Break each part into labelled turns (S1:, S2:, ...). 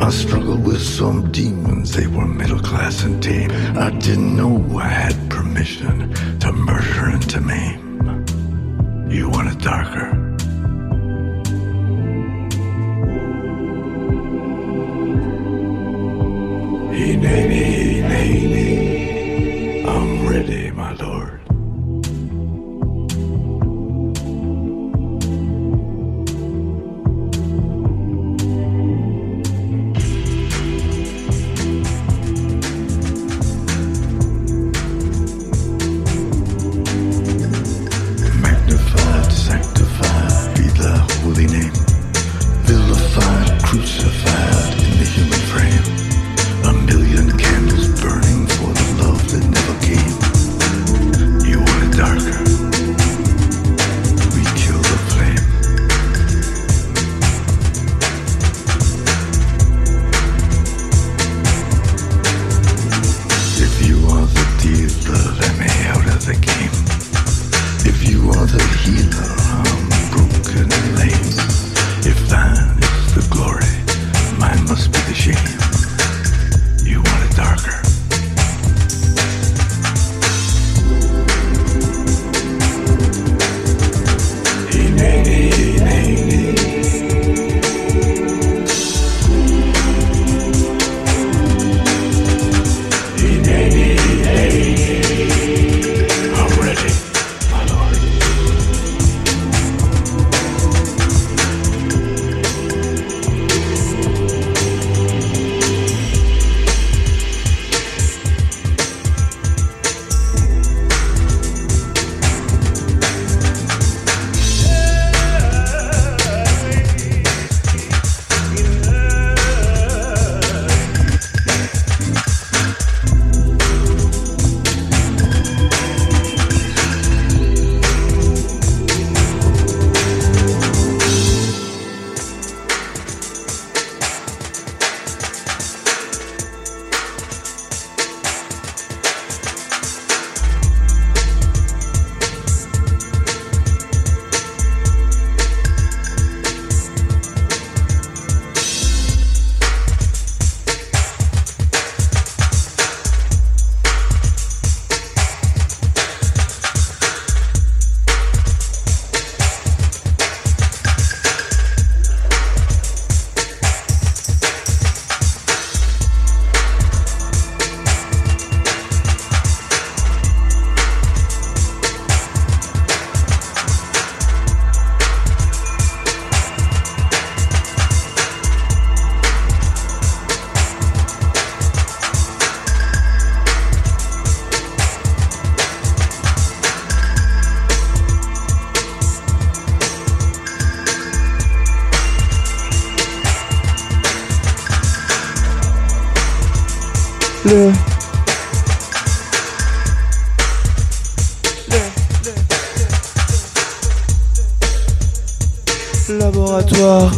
S1: I struggled with some demons, they were middle class and tame. I didn't know I had permission to murder and to maim. You want it darker? I'm ready, my lord.
S2: Laboratoire.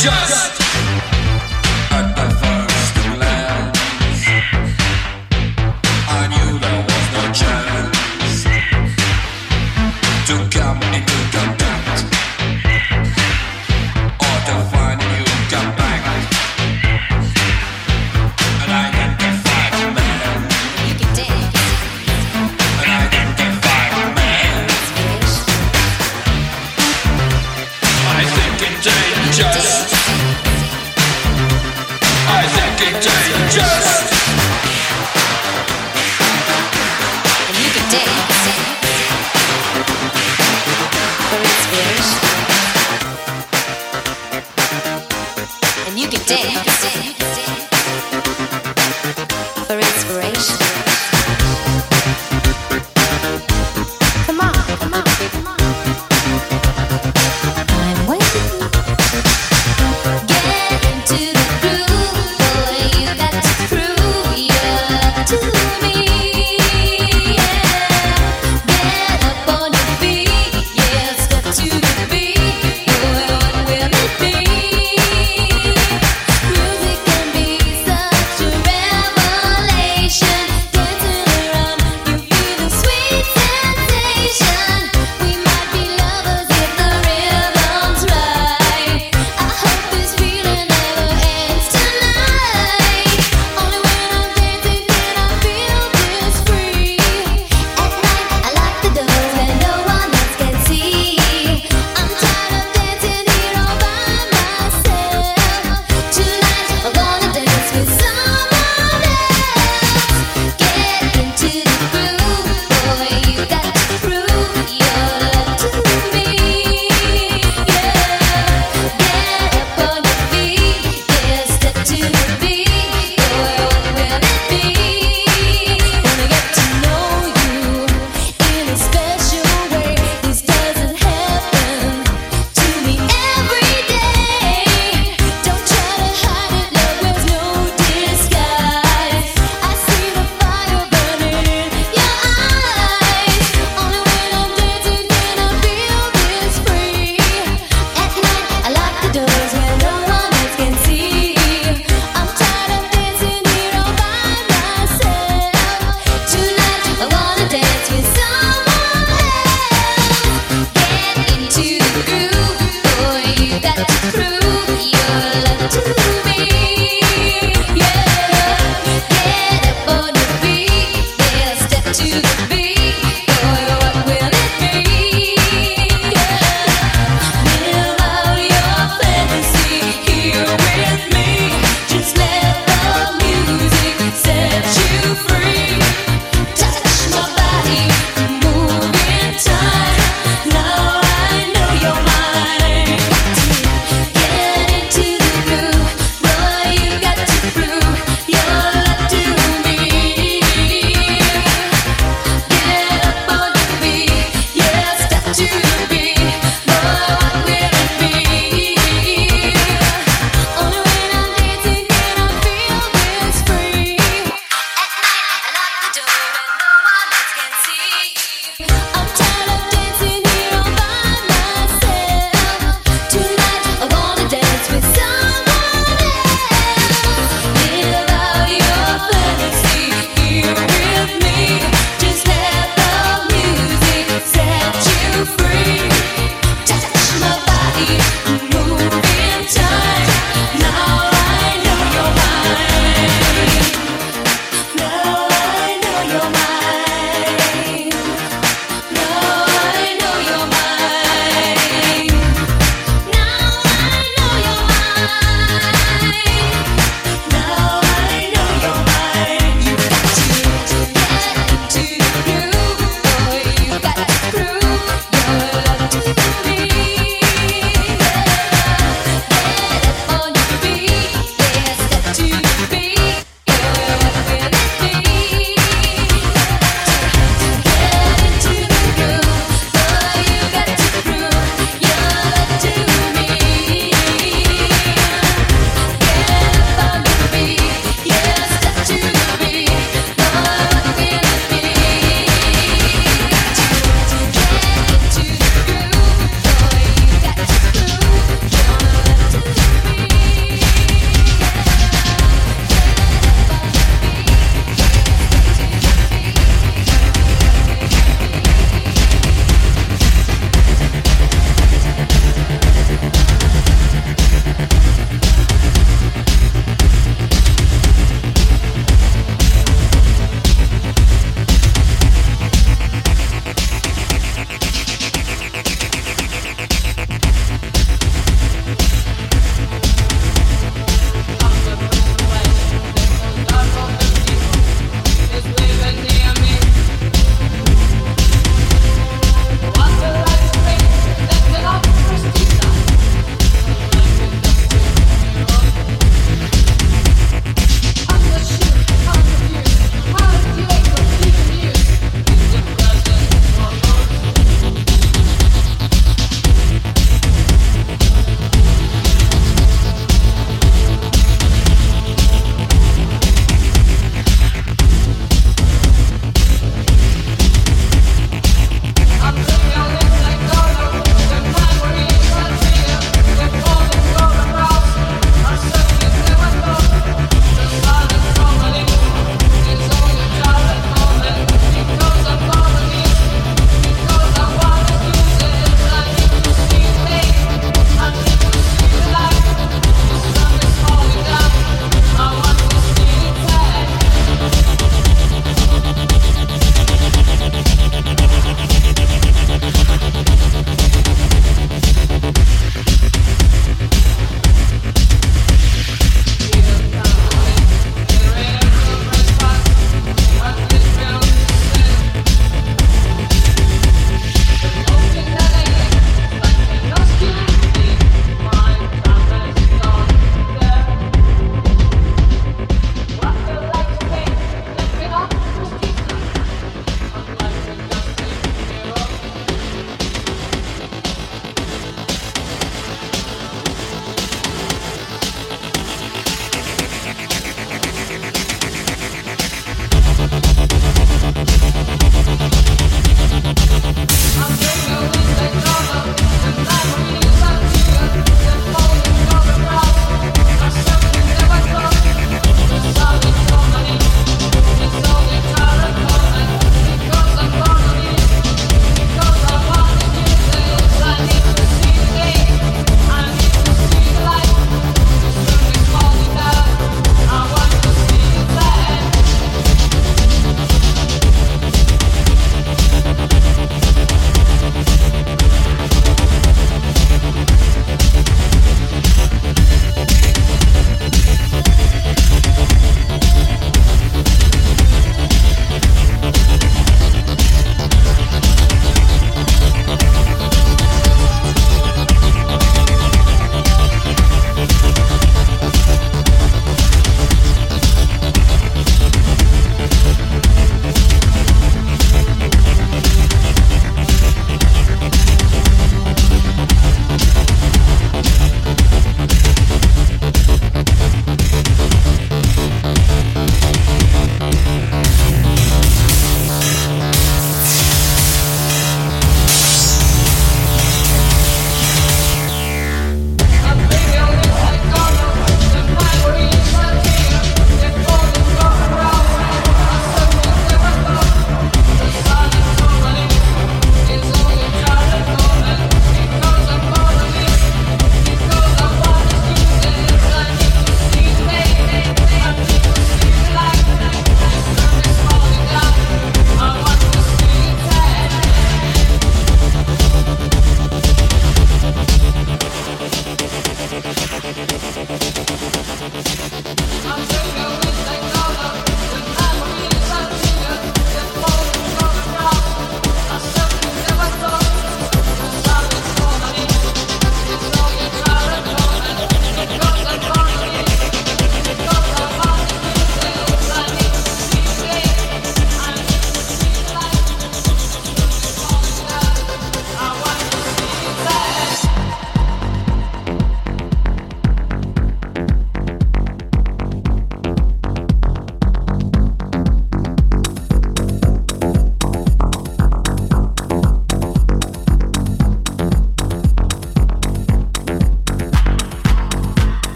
S2: It's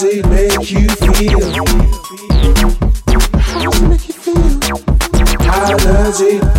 S3: does it make you feel? How does it